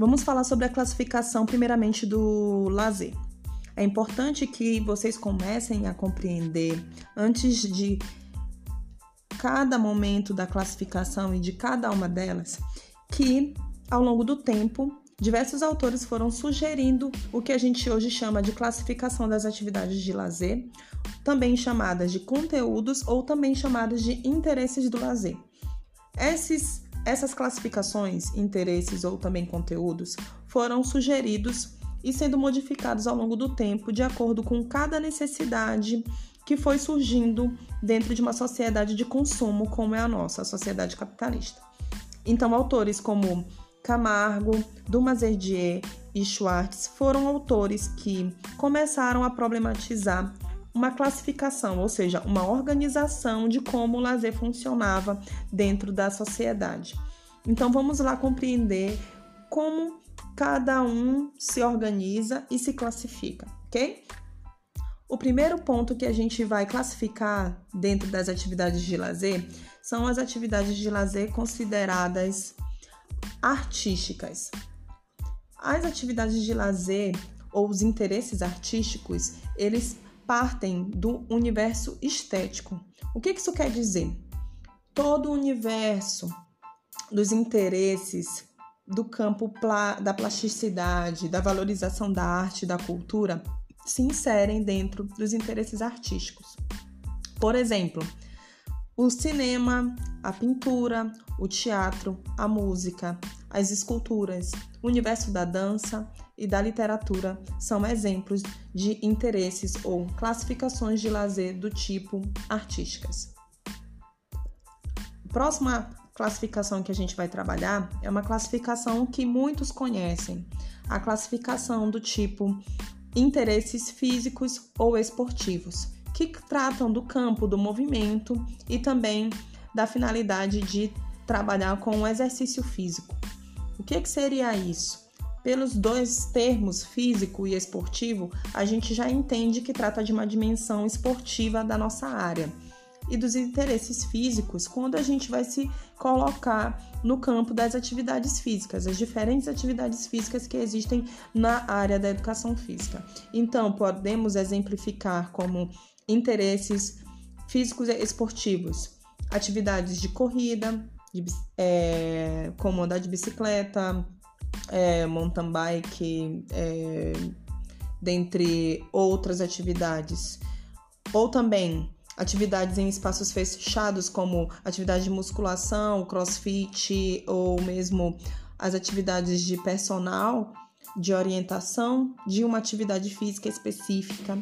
Vamos falar sobre a classificação, primeiramente, do lazer. É importante que vocês comecem a compreender, antes de cada momento da classificação e de cada uma delas, que ao longo do tempo, diversos autores foram sugerindo o que a gente hoje chama de classificação das atividades de lazer, também chamadas de conteúdos ou também chamadas de interesses do lazer. Esses, essas classificações, interesses ou também conteúdos foram sugeridos e sendo modificados ao longo do tempo de acordo com cada necessidade que foi surgindo dentro de uma sociedade de consumo como é a nossa, a sociedade capitalista. Então, autores como Camargo, Dumazerdier e Schwartz foram autores que começaram a problematizar uma classificação, ou seja, uma organização de como o lazer funcionava dentro da sociedade. Então vamos lá compreender como cada um se organiza e se classifica, ok? O primeiro ponto que a gente vai classificar dentro das atividades de lazer são as atividades de lazer consideradas artísticas. As atividades de lazer ou os interesses artísticos, eles partem do universo estético. O que isso quer dizer? Todo o universo dos interesses do campo da plasticidade, da valorização da arte da cultura se inserem dentro dos interesses artísticos. Por exemplo, o cinema, a pintura, o teatro, a música, as esculturas, o universo da dança e da literatura são exemplos de interesses ou classificações de lazer do tipo artísticas. Próxima classificação que a gente vai trabalhar é uma classificação que muitos conhecem, a classificação do tipo interesses físicos ou esportivos que tratam do campo do movimento e também da finalidade de trabalhar com o exercício físico. O que, que seria isso? Pelos dois termos, físico e esportivo, a gente já entende que trata de uma dimensão esportiva da nossa área e dos interesses físicos quando a gente vai se colocar no campo das atividades físicas, as diferentes atividades físicas que existem na área da educação física. Então, podemos exemplificar como interesses físicos e esportivos, atividades de corrida, de, é, como andar de bicicleta, é, mountain bike, é, dentre outras atividades. Ou também atividades em espaços fechados, como atividade de musculação, crossfit, ou mesmo as atividades de personal, de orientação de uma atividade física específica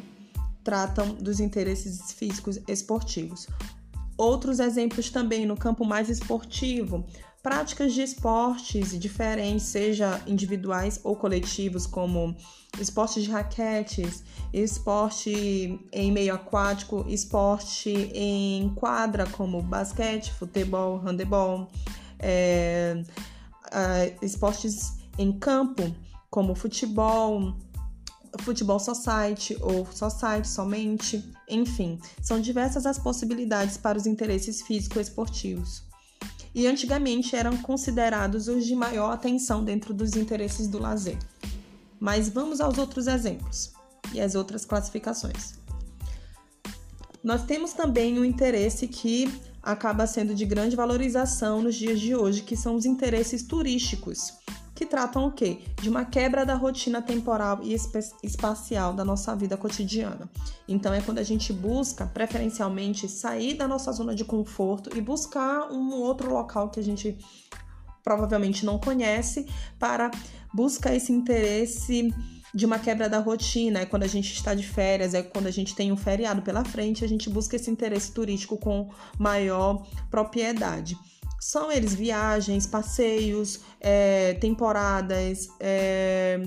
tratam dos interesses físicos esportivos. Outros exemplos também no campo mais esportivo, práticas de esportes diferentes, seja individuais ou coletivos, como esporte de raquetes, esporte em meio aquático, esporte em quadra, como basquete, futebol, handebol, é, é, esportes em campo, como futebol, futebol society ou society somente, enfim, são diversas as possibilidades para os interesses físico-esportivos. E antigamente eram considerados os de maior atenção dentro dos interesses do lazer. Mas vamos aos outros exemplos e as outras classificações. Nós temos também um interesse que acaba sendo de grande valorização nos dias de hoje, que são os interesses turísticos que tratam o quê? De uma quebra da rotina temporal e espacial da nossa vida cotidiana. Então é quando a gente busca, preferencialmente, sair da nossa zona de conforto e buscar um outro local que a gente provavelmente não conhece para buscar esse interesse de uma quebra da rotina, é quando a gente está de férias, é quando a gente tem um feriado pela frente, a gente busca esse interesse turístico com maior propriedade. São eles viagens, passeios, é, temporadas, é,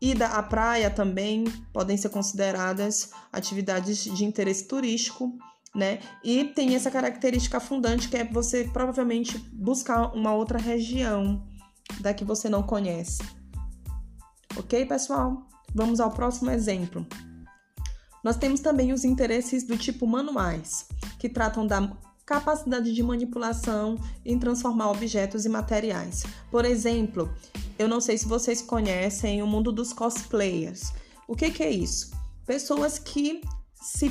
ida à praia também podem ser consideradas atividades de interesse turístico, né? E tem essa característica fundante que é você provavelmente buscar uma outra região da que você não conhece. Ok, pessoal? Vamos ao próximo exemplo. Nós temos também os interesses do tipo manuais, que tratam da capacidade de manipulação em transformar objetos e materiais. Por exemplo, eu não sei se vocês conhecem o mundo dos cosplayers. O que, que é isso? Pessoas que se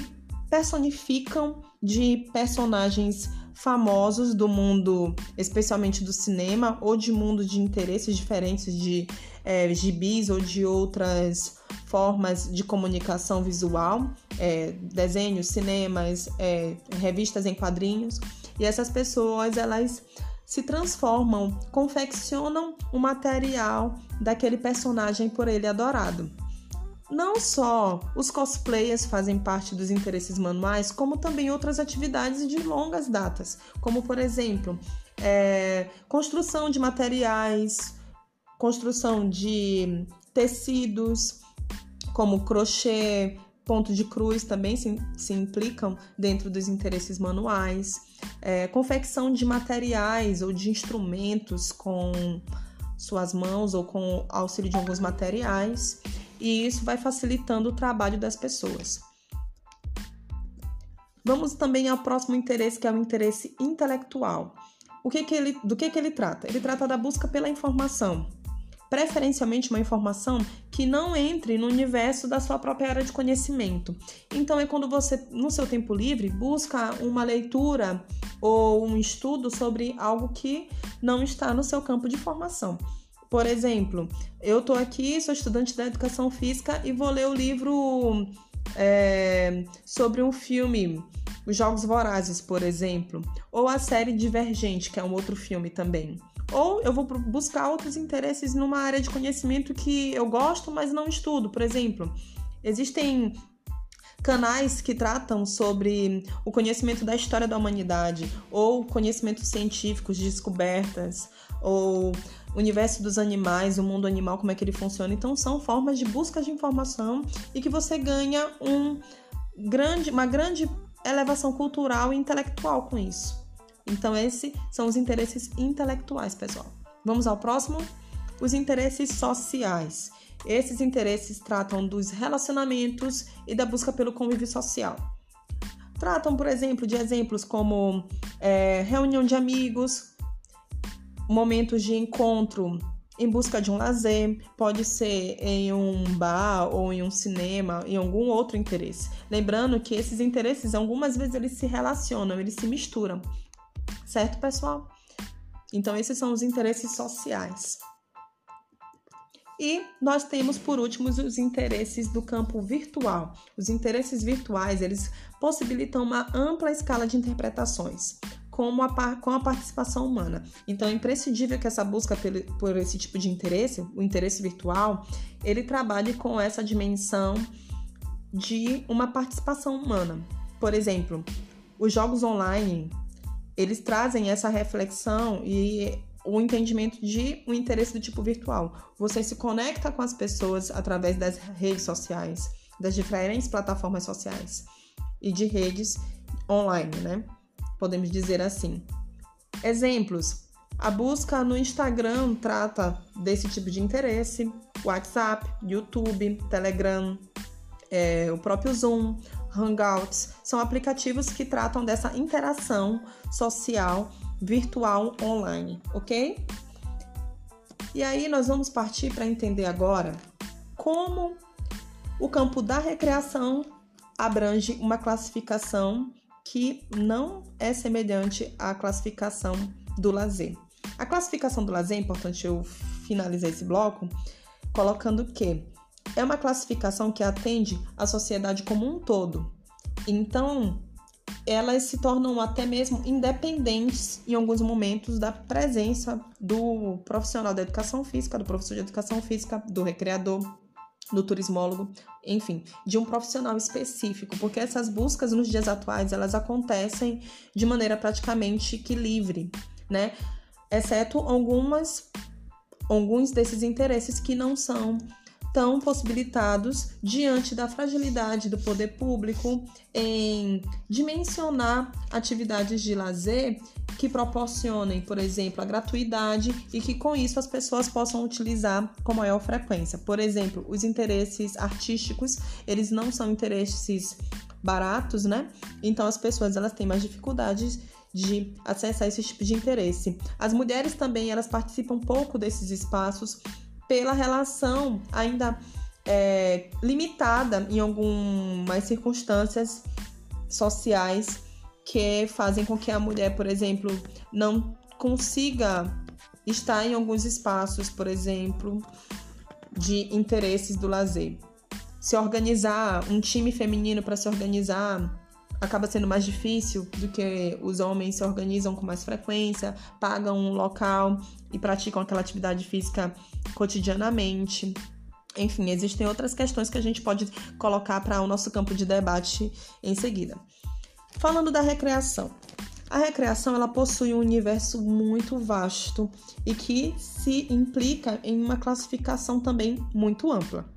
personificam de personagens famosos do mundo, especialmente do cinema, ou de mundo de interesses diferentes de é, gibis ou de outras formas de comunicação visual, é, desenhos, cinemas, é, revistas em quadrinhos. E essas pessoas, elas se transformam, confeccionam o material daquele personagem por ele adorado. Não só os cosplayers fazem parte dos interesses manuais, como também outras atividades de longas datas, como por exemplo, é, construção de materiais, construção de tecidos, como crochê, ponto de cruz também se, se implicam dentro dos interesses manuais, é, confecção de materiais ou de instrumentos com suas mãos ou com auxílio de alguns materiais, e isso vai facilitando o trabalho das pessoas. Vamos também ao próximo interesse, que é o interesse intelectual. O que que ele, do que, que ele trata? Ele trata da busca pela informação, preferencialmente uma informação que não entre no universo da sua própria área de conhecimento. Então é quando você, no seu tempo livre, busca uma leitura ou um estudo sobre algo que não está no seu campo de formação. Por exemplo, eu estou aqui, sou estudante da educação física e vou ler o livro é, sobre um filme, Os Jogos Vorazes, por exemplo, ou a série Divergente, que é um outro filme também. Ou eu vou buscar outros interesses numa área de conhecimento que eu gosto, mas não estudo. Por exemplo, existem canais que tratam sobre o conhecimento da história da humanidade, ou conhecimentos científicos, descobertas, ou o universo dos animais, o mundo animal, como é que ele funciona. Então, são formas de busca de informação e que você ganha um grande, uma grande elevação cultural e intelectual com isso. Então, esses são os interesses intelectuais, pessoal. Vamos ao próximo? Os interesses sociais. Esses interesses tratam dos relacionamentos e da busca pelo convívio social. Tratam, por exemplo, de exemplos como é, reunião de amigos, momentos de encontro em busca de um lazer, pode ser em um bar ou em um cinema, em algum outro interesse. Lembrando que esses interesses, algumas vezes, eles se relacionam, eles se misturam. Certo, pessoal? Então, esses são os interesses sociais. E nós temos, por último, os interesses do campo virtual. Os interesses virtuais, eles possibilitam uma ampla escala de interpretações, como a, com a participação humana. Então, é imprescindível que essa busca por, por esse tipo de interesse, o interesse virtual, ele trabalhe com essa dimensão de uma participação humana. Por exemplo, os jogos online, eles trazem essa reflexão e o entendimento de um interesse do tipo virtual. Você se conecta com as pessoas através das redes sociais, das diferentes plataformas sociais e de redes online, né? Podemos dizer assim. Exemplos: a busca no Instagram trata desse tipo de interesse, WhatsApp, YouTube, Telegram, é, o próprio Zoom, Hangouts, são aplicativos que tratam dessa interação social virtual online, ok? E aí nós vamos partir para entender agora como o campo da recreação abrange uma classificação que não é semelhante à classificação do lazer. A classificação do lazer, é importante eu finalizar esse bloco colocando que é uma classificação que atende a sociedade como um todo. Então, elas se tornam até mesmo independentes em alguns momentos da presença do profissional da educação física, do professor de educação física, do recreador, do turismólogo, enfim, de um profissional específico, porque essas buscas nos dias atuais elas acontecem de maneira praticamente que livre, né? Exceto algumas alguns desses interesses que não são tão possibilitados diante da fragilidade do poder público em dimensionar atividades de lazer que proporcionem, por exemplo, a gratuidade e que com isso as pessoas possam utilizar com maior frequência. Por exemplo, os interesses artísticos, eles não são interesses baratos, né? Então as pessoas elas têm mais dificuldades de acessar esse tipo de interesse. As mulheres também elas participam pouco desses espaços pela relação ainda é, limitada em algumas circunstâncias sociais que fazem com que a mulher, por exemplo, não consiga estar em alguns espaços, por exemplo, de interesses do lazer. Se organizar, um time feminino para se organizar acaba sendo mais difícil do que os homens se organizam com mais frequência, pagam um local e praticam aquela atividade física cotidianamente. Enfim, existem outras questões que a gente pode colocar para o nosso campo de debate em seguida. Falando da recreação. A recreação ela possui um universo muito vasto e que se implica em uma classificação também muito ampla.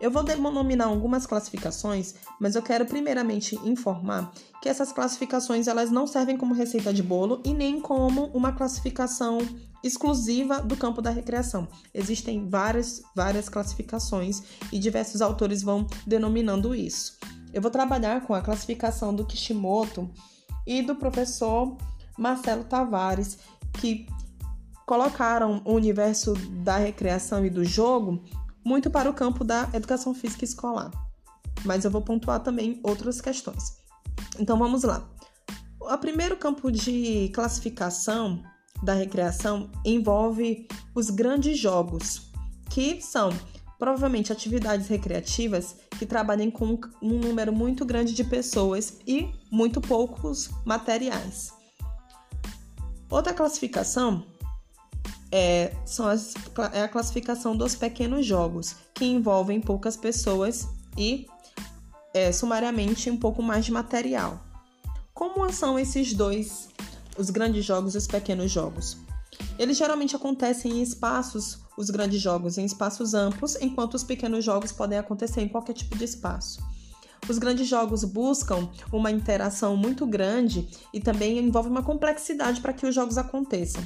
Eu vou denominar algumas classificações, mas eu quero primeiramente informar que essas classificações elas não servem como receita de bolo e nem como uma classificação exclusiva do campo da recreação. Existem várias, várias classificações e diversos autores vão denominando isso. Eu vou trabalhar com a classificação do Kishimoto e do professor Marcelo Tavares, que colocaram o universo da recreação e do jogo muito para o campo da educação física escolar. Mas eu vou pontuar também outras questões. Então vamos lá. O primeiro campo de classificação da recreação envolve os grandes jogos, que são provavelmente atividades recreativas que trabalhem com um número muito grande de pessoas e muito poucos materiais. Outra classificação é, são as, é a classificação dos pequenos jogos, que envolvem poucas pessoas e, é, sumariamente, um pouco mais de material. Como são esses dois, os grandes jogos e os pequenos jogos? Eles geralmente acontecem em espaços, os grandes jogos em espaços amplos, enquanto os pequenos jogos podem acontecer em qualquer tipo de espaço. Os grandes jogos buscam uma interação muito grande e também envolve uma complexidade para que os jogos aconteçam.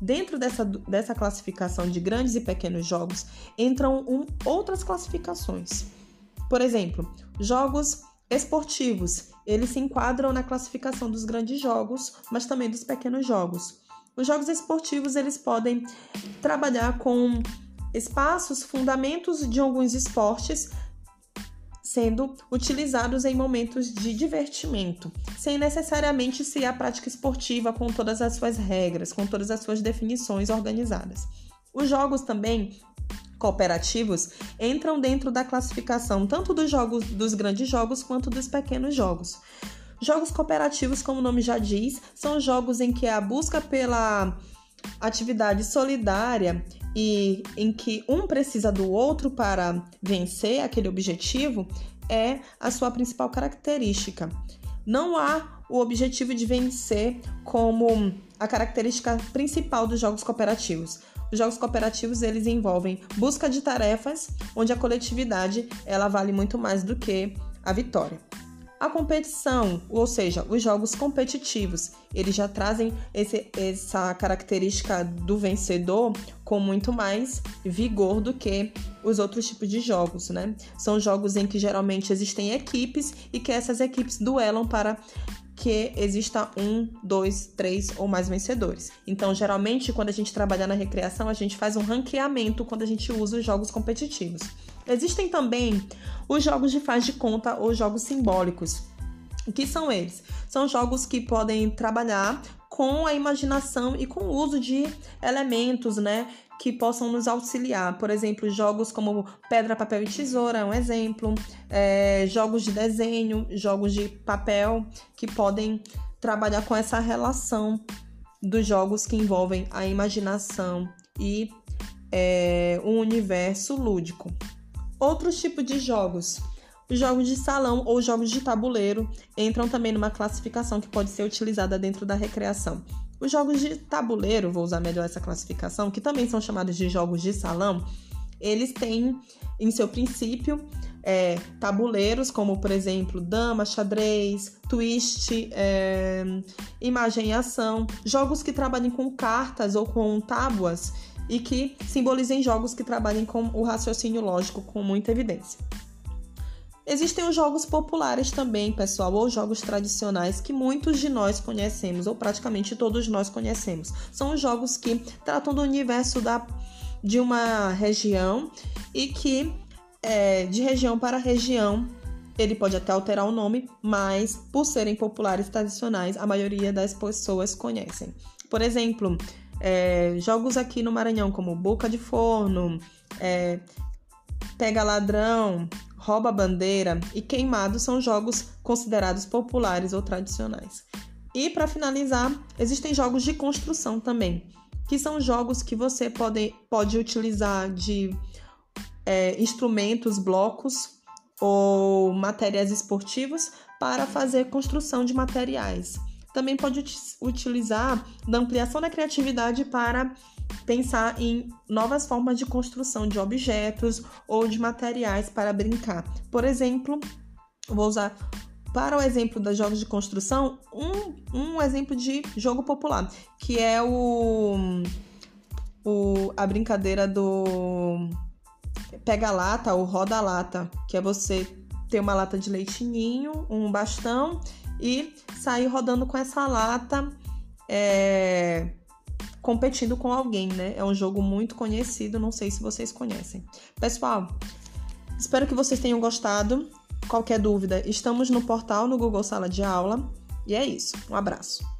Dentro dessa, dessa classificação de grandes e pequenos jogos entram um, outras classificações. Por exemplo, jogos esportivos. Eles se enquadram na classificação dos grandes jogos, mas também dos pequenos jogos. Os jogos esportivos eles podem trabalhar com espaços, fundamentos de alguns esportes, sendo utilizados em momentos de divertimento, sem necessariamente ser a prática esportiva com todas as suas regras, com todas as suas definições organizadas. Os jogos também cooperativos entram dentro da classificação tanto dos jogos dos grandes jogos quanto dos pequenos jogos. Jogos cooperativos, como o nome já diz, são jogos em que a busca pela atividade solidária e em que um precisa do outro para vencer aquele objetivo é a sua principal característica. Não há o objetivo de vencer como a característica principal dos jogos cooperativos. Os jogos cooperativos eles envolvem busca de tarefas, onde a coletividade ela vale muito mais do que a vitória. A competição, ou seja, os jogos competitivos, eles já trazem esse, essa característica do vencedor com muito mais vigor do que os outros tipos de jogos, né? São jogos em que geralmente existem equipes e que essas equipes duelam para que exista um, dois, três ou mais vencedores. Então, geralmente, quando a gente trabalha na recreação, a gente faz um ranqueamento quando a gente usa os jogos competitivos. Existem também os jogos de faz de conta ou jogos simbólicos. O que são eles? São jogos que podem trabalhar com a imaginação e com o uso de elementos, né, que possam nos auxiliar. Por exemplo, jogos como pedra, papel e tesoura é um exemplo. É, jogos de desenho, jogos de papel que podem trabalhar com essa relação dos jogos que envolvem a imaginação e é, um universo lúdico. Outros tipos de jogos. Os jogos de salão ou jogos de tabuleiro entram também numa classificação que pode ser utilizada dentro da recreação. Os jogos de tabuleiro, vou usar melhor essa classificação, que também são chamados de jogos de salão, eles têm em seu princípio é, tabuleiros, como por exemplo dama, xadrez, twist, é, imagem e ação, jogos que trabalhem com cartas ou com tábuas e que simbolizem jogos que trabalhem com o raciocínio lógico com muita evidência. Existem os jogos populares também, pessoal, ou jogos tradicionais que muitos de nós conhecemos, ou praticamente todos nós conhecemos. São os jogos que tratam do universo da, de uma região e que, é, de região para região, ele pode até alterar o nome, mas por serem populares tradicionais, a maioria das pessoas conhecem. Por exemplo, é, jogos aqui no Maranhão, como Boca de Forno, é, Pega Ladrão, Rouba Bandeira e Queimado são jogos considerados populares ou tradicionais. E para finalizar, existem jogos de construção também, que são jogos que você pode, pode utilizar de é, instrumentos, blocos ou materiais esportivos para fazer construção de materiais. Também pode utilizar da ampliação da criatividade para pensar em novas formas de construção de objetos ou de materiais para brincar. Por exemplo, vou usar para o exemplo dos jogos de construção um, um exemplo de jogo popular, que é o, o a brincadeira do pega-lata ou roda-lata, que é você ter uma lata de leitinho, um bastão e sair rodando com essa lata. É, competindo com alguém, né? É um jogo muito conhecido, não sei se vocês conhecem. Pessoal, espero que vocês tenham gostado. Qualquer dúvida, estamos no portal no Google Sala de Aula. E é isso. Um abraço.